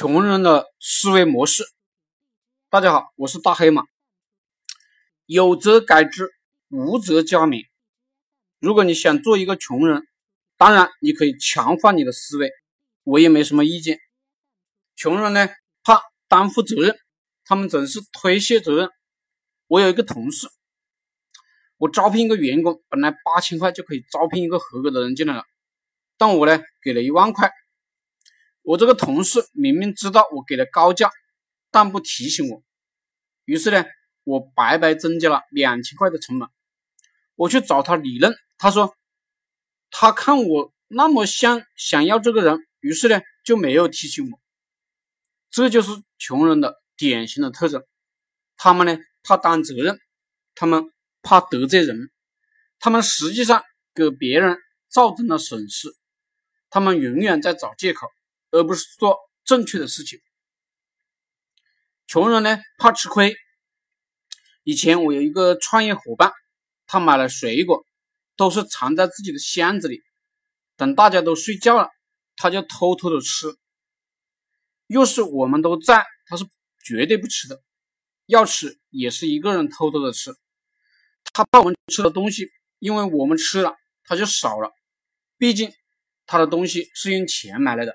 穷人的思维模式。大家好，我是大黑马。有则改之，无则加勉。如果你想做一个穷人，当然你可以强化你的思维，我也没什么意见。穷人呢，怕担负责任，他们总是推卸责任。我有一个同事，我招聘一个员工，本来八千块就可以招聘一个合格的人进来了，但我呢，给了一万块。我这个同事明明知道我给了高价，但不提醒我，于是呢，我白白增加了两千块的成本。我去找他理论，他说他看我那么像想要这个人，于是呢就没有提醒我。这就是穷人的典型的特征，他们呢怕担责任，他们怕得罪人，他们实际上给别人造成了损失，他们永远在找借口。而不是做正确的事情。穷人呢，怕吃亏。以前我有一个创业伙伴，他买了水果，都是藏在自己的箱子里，等大家都睡觉了，他就偷偷的吃。要是我们都在，他是绝对不吃的。要吃也是一个人偷偷的吃。他怕我们吃的东西，因为我们吃了，他就少了。毕竟他的东西是用钱买来的。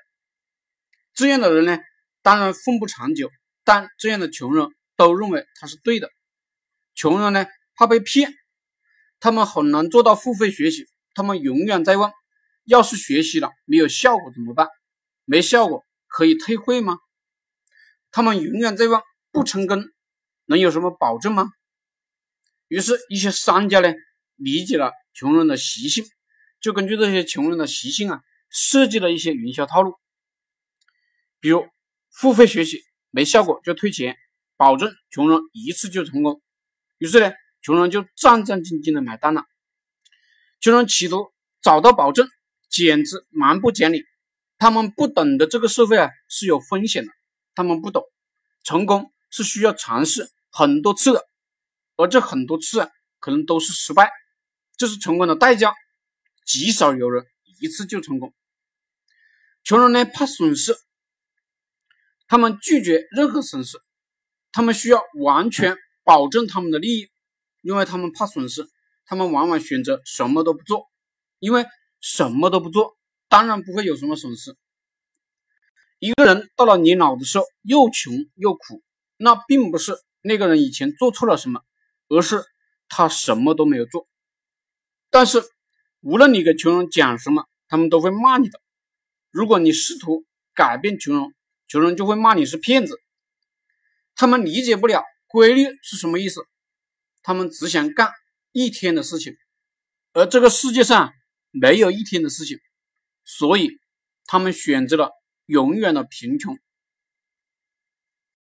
这样的人呢，当然混不长久，但这样的穷人都认为他是对的。穷人呢，怕被骗，他们很难做到付费学习，他们永远在问：要是学习了没有效果怎么办？没效果可以退会吗？他们永远在问：不成功能有什么保证吗？于是，一些商家呢，理解了穷人的习性，就根据这些穷人的习性啊，设计了一些营销套路。比如付费学习没效果就退钱，保证穷人一次就成功。于是呢，穷人就战战兢兢的买单了。穷人企图找到保证，简直蛮不讲理。他们不懂得这个社会啊是有风险的，他们不懂成功是需要尝试很多次的，而这很多次啊可能都是失败，这是成功的代价。极少有人一次就成功。穷人呢怕损失。他们拒绝任何损失，他们需要完全保证他们的利益，因为他们怕损失，他们往往选择什么都不做，因为什么都不做，当然不会有什么损失。一个人到了年老的时候又穷又苦，那并不是那个人以前做错了什么，而是他什么都没有做。但是无论你给穷人讲什么，他们都会骂你的。如果你试图改变穷人，穷人就会骂你是骗子，他们理解不了规律是什么意思，他们只想干一天的事情，而这个世界上没有一天的事情，所以他们选择了永远的贫穷